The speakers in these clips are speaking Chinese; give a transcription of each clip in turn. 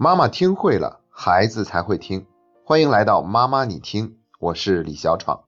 妈妈听会了，孩子才会听。欢迎来到妈妈你听，我是李小闯。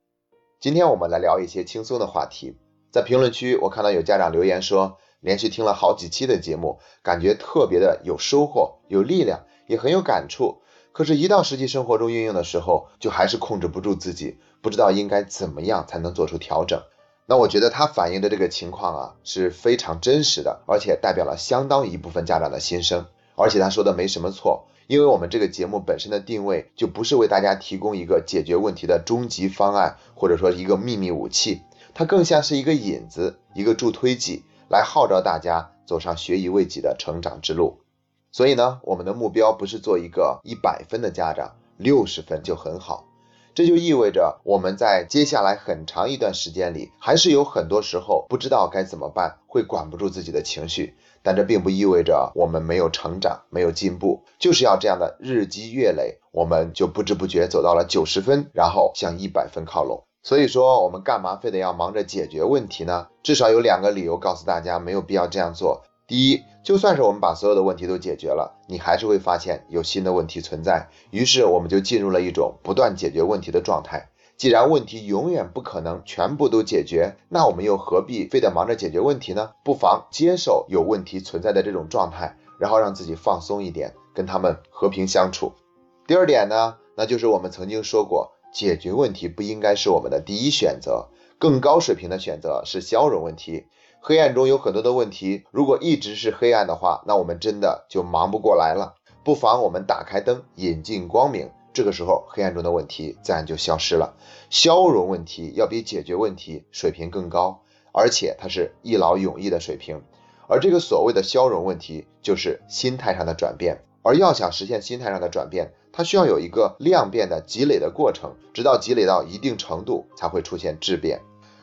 今天我们来聊一些轻松的话题。在评论区，我看到有家长留言说，连续听了好几期的节目，感觉特别的有收获、有力量，也很有感触。可是，一到实际生活中运用的时候，就还是控制不住自己，不知道应该怎么样才能做出调整。那我觉得他反映的这个情况啊，是非常真实的，而且代表了相当一部分家长的心声。而且他说的没什么错，因为我们这个节目本身的定位就不是为大家提供一个解决问题的终极方案，或者说一个秘密武器，它更像是一个引子，一个助推剂，来号召大家走上学以为己的成长之路。所以呢，我们的目标不是做一个一百分的家长，六十分就很好。这就意味着我们在接下来很长一段时间里，还是有很多时候不知道该怎么办，会管不住自己的情绪。但这并不意味着我们没有成长、没有进步，就是要这样的日积月累，我们就不知不觉走到了九十分，然后向一百分靠拢。所以说，我们干嘛非得要忙着解决问题呢？至少有两个理由告诉大家，没有必要这样做。第一，就算是我们把所有的问题都解决了，你还是会发现有新的问题存在，于是我们就进入了一种不断解决问题的状态。既然问题永远不可能全部都解决，那我们又何必非得忙着解决问题呢？不妨接受有问题存在的这种状态，然后让自己放松一点，跟他们和平相处。第二点呢，那就是我们曾经说过，解决问题不应该是我们的第一选择，更高水平的选择是消融问题。黑暗中有很多的问题，如果一直是黑暗的话，那我们真的就忙不过来了。不妨我们打开灯，引进光明。这个时候，黑暗中的问题自然就消失了。消融问题要比解决问题水平更高，而且它是一劳永逸的水平。而这个所谓的消融问题，就是心态上的转变。而要想实现心态上的转变，它需要有一个量变的积累的过程，直到积累到一定程度，才会出现质变。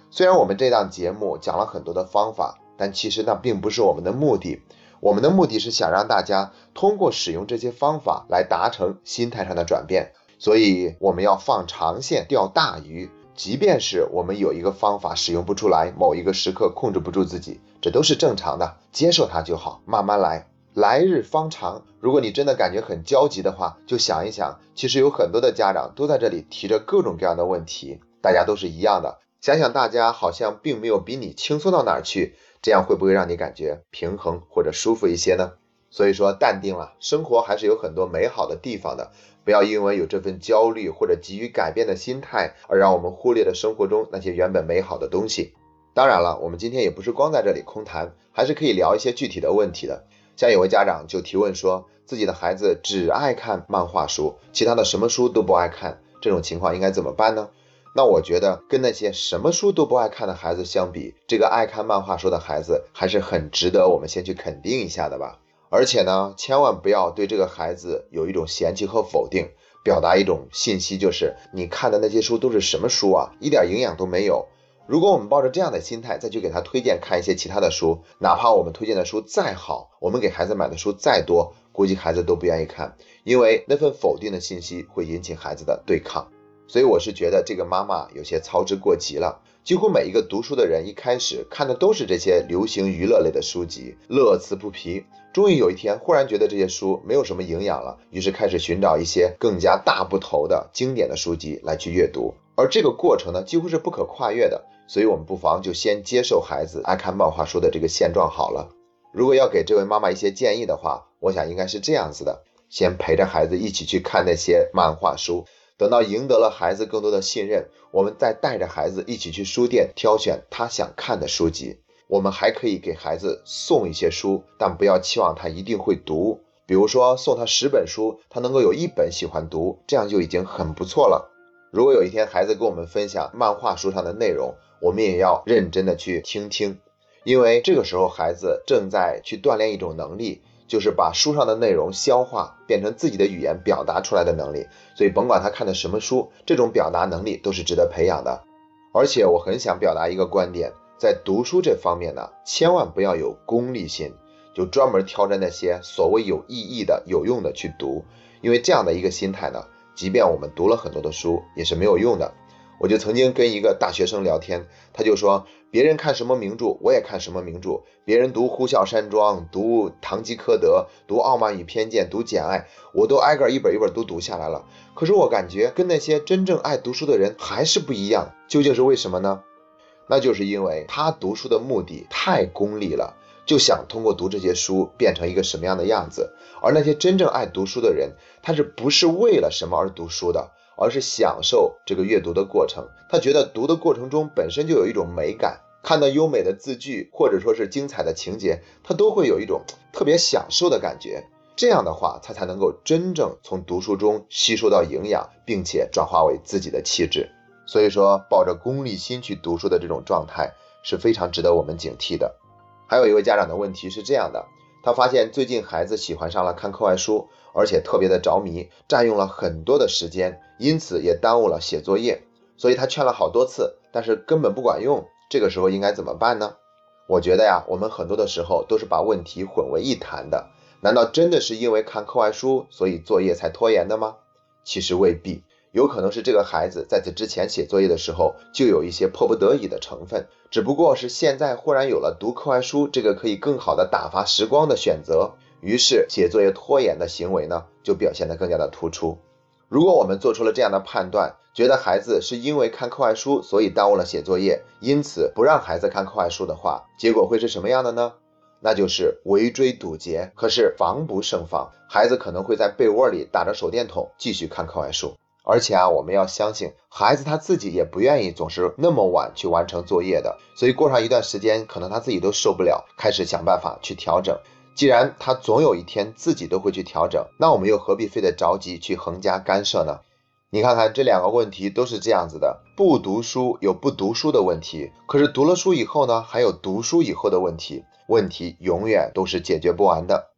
虽然我们这档节目讲了很多的方法，但其实那并不是我们的目的。我们的目的是想让大家通过使用这些方法来达成心态上的转变，所以我们要放长线钓大鱼。即便是我们有一个方法使用不出来，某一个时刻控制不住自己，这都是正常的，接受它就好，慢慢来，来日方长。如果你真的感觉很焦急的话，就想一想，其实有很多的家长都在这里提着各种各样的问题，大家都是一样的。想想大家好像并没有比你轻松到哪儿去。这样会不会让你感觉平衡或者舒服一些呢？所以说淡定了，生活还是有很多美好的地方的。不要因为有这份焦虑或者急于改变的心态，而让我们忽略了生活中那些原本美好的东西。当然了，我们今天也不是光在这里空谈，还是可以聊一些具体的问题的。像有位家长就提问说，自己的孩子只爱看漫画书，其他的什么书都不爱看，这种情况应该怎么办呢？那我觉得跟那些什么书都不爱看的孩子相比，这个爱看漫画书的孩子还是很值得我们先去肯定一下的吧。而且呢，千万不要对这个孩子有一种嫌弃和否定，表达一种信息，就是你看的那些书都是什么书啊，一点营养都没有。如果我们抱着这样的心态再去给他推荐看一些其他的书，哪怕我们推荐的书再好，我们给孩子买的书再多，估计孩子都不愿意看，因为那份否定的信息会引起孩子的对抗。所以我是觉得这个妈妈有些操之过急了。几乎每一个读书的人一开始看的都是这些流行娱乐类的书籍，乐此不疲。终于有一天，忽然觉得这些书没有什么营养了，于是开始寻找一些更加大部头的经典的书籍来去阅读。而这个过程呢，几乎是不可跨越的。所以，我们不妨就先接受孩子爱看漫画书的这个现状好了。如果要给这位妈妈一些建议的话，我想应该是这样子的：先陪着孩子一起去看那些漫画书。等到赢得了孩子更多的信任，我们再带着孩子一起去书店挑选他想看的书籍。我们还可以给孩子送一些书，但不要期望他一定会读。比如说送他十本书，他能够有一本喜欢读，这样就已经很不错了。如果有一天孩子跟我们分享漫画书上的内容，我们也要认真的去听听，因为这个时候孩子正在去锻炼一种能力。就是把书上的内容消化，变成自己的语言表达出来的能力。所以甭管他看的什么书，这种表达能力都是值得培养的。而且我很想表达一个观点，在读书这方面呢，千万不要有功利心，就专门挑着那些所谓有意义的、有用的去读。因为这样的一个心态呢，即便我们读了很多的书，也是没有用的。我就曾经跟一个大学生聊天，他就说别人看什么名著，我也看什么名著。别人读《呼啸山庄》、读《堂吉诃德》、读《傲慢与偏见》、读《简爱》，我都挨个一本一本都读下来了。可是我感觉跟那些真正爱读书的人还是不一样，究竟是为什么呢？那就是因为他读书的目的太功利了，就想通过读这些书变成一个什么样的样子。而那些真正爱读书的人，他是不是为了什么而读书的？而是享受这个阅读的过程，他觉得读的过程中本身就有一种美感，看到优美的字句或者说是精彩的情节，他都会有一种特别享受的感觉。这样的话，他才能够真正从读书中吸收到营养，并且转化为自己的气质。所以说，抱着功利心去读书的这种状态是非常值得我们警惕的。还有一位家长的问题是这样的。他发现最近孩子喜欢上了看课外书，而且特别的着迷，占用了很多的时间，因此也耽误了写作业。所以他劝了好多次，但是根本不管用。这个时候应该怎么办呢？我觉得呀，我们很多的时候都是把问题混为一谈的。难道真的是因为看课外书，所以作业才拖延的吗？其实未必。有可能是这个孩子在此之前写作业的时候就有一些迫不得已的成分，只不过是现在忽然有了读课外书这个可以更好的打发时光的选择，于是写作业拖延的行为呢就表现得更加的突出。如果我们做出了这样的判断，觉得孩子是因为看课外书所以耽误了写作业，因此不让孩子看课外书的话，结果会是什么样的呢？那就是围追堵截，可是防不胜防，孩子可能会在被窝里打着手电筒继续看课外书。而且啊，我们要相信孩子他自己也不愿意总是那么晚去完成作业的，所以过上一段时间，可能他自己都受不了，开始想办法去调整。既然他总有一天自己都会去调整，那我们又何必非得着急去横加干涉呢？你看看这两个问题都是这样子的，不读书有不读书的问题，可是读了书以后呢，还有读书以后的问题，问题永远都是解决不完的。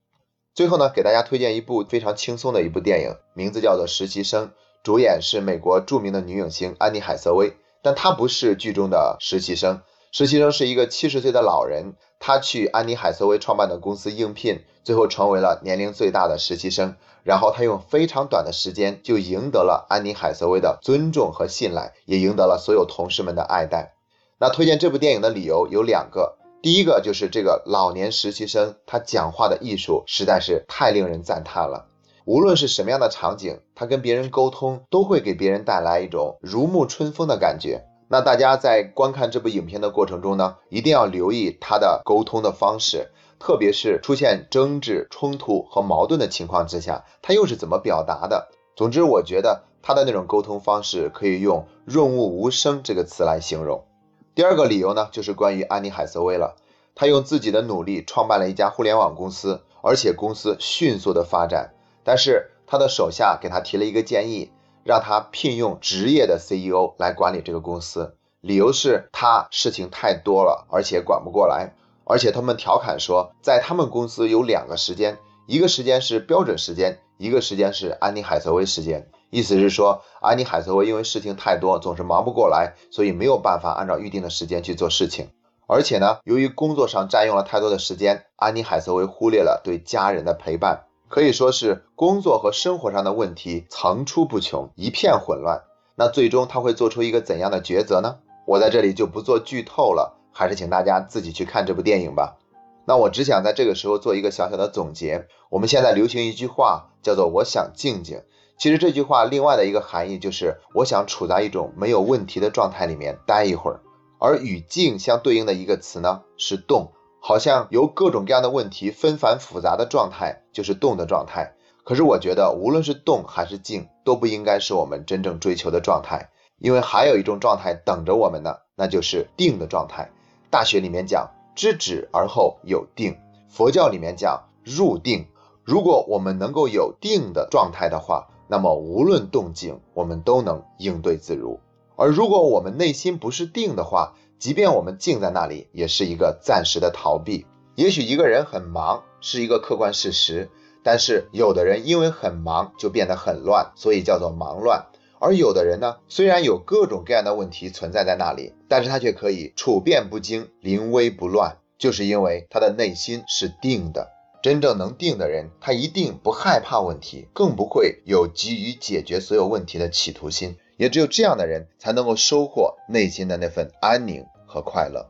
最后呢，给大家推荐一部非常轻松的一部电影，名字叫做《实习生》。主演是美国著名的女影星安妮海瑟薇，但她不是剧中的实习生。实习生是一个七十岁的老人，他去安妮海瑟薇创办的公司应聘，最后成为了年龄最大的实习生。然后他用非常短的时间就赢得了安妮海瑟薇的尊重和信赖，也赢得了所有同事们的爱戴。那推荐这部电影的理由有两个，第一个就是这个老年实习生他讲话的艺术实在是太令人赞叹了。无论是什么样的场景，他跟别人沟通都会给别人带来一种如沐春风的感觉。那大家在观看这部影片的过程中呢，一定要留意他的沟通的方式，特别是出现争执、冲突和矛盾的情况之下，他又是怎么表达的。总之，我觉得他的那种沟通方式可以用“润物无声”这个词来形容。第二个理由呢，就是关于安妮海瑟薇了。她用自己的努力创办了一家互联网公司，而且公司迅速的发展。但是他的手下给他提了一个建议，让他聘用职业的 CEO 来管理这个公司，理由是他事情太多了，而且管不过来。而且他们调侃说，在他们公司有两个时间，一个时间是标准时间，一个时间是安妮海瑟薇时间。意思是说，安妮海瑟薇因为事情太多，总是忙不过来，所以没有办法按照预定的时间去做事情。而且呢，由于工作上占用了太多的时间，安妮海瑟薇忽略了对家人的陪伴。可以说是工作和生活上的问题层出不穷，一片混乱。那最终他会做出一个怎样的抉择呢？我在这里就不做剧透了，还是请大家自己去看这部电影吧。那我只想在这个时候做一个小小的总结。我们现在流行一句话叫做“我想静静”，其实这句话另外的一个含义就是我想处在一种没有问题的状态里面待一会儿。而与静相对应的一个词呢是动。好像由各种各样的问题纷繁复杂的状态就是动的状态，可是我觉得无论是动还是静都不应该是我们真正追求的状态，因为还有一种状态等着我们呢，那就是定的状态。大学里面讲知止而后有定，佛教里面讲入定。如果我们能够有定的状态的话，那么无论动静我们都能应对自如。而如果我们内心不是定的话，即便我们静在那里，也是一个暂时的逃避。也许一个人很忙是一个客观事实，但是有的人因为很忙就变得很乱，所以叫做忙乱。而有的人呢，虽然有各种各样的问题存在在那里，但是他却可以处变不惊、临危不乱，就是因为他的内心是定的。真正能定的人，他一定不害怕问题，更不会有急于解决所有问题的企图心。也只有这样的人才能够收获内心的那份安宁和快乐。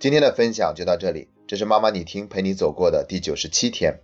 今天的分享就到这里，这是妈妈你听陪你走过的第九十七天。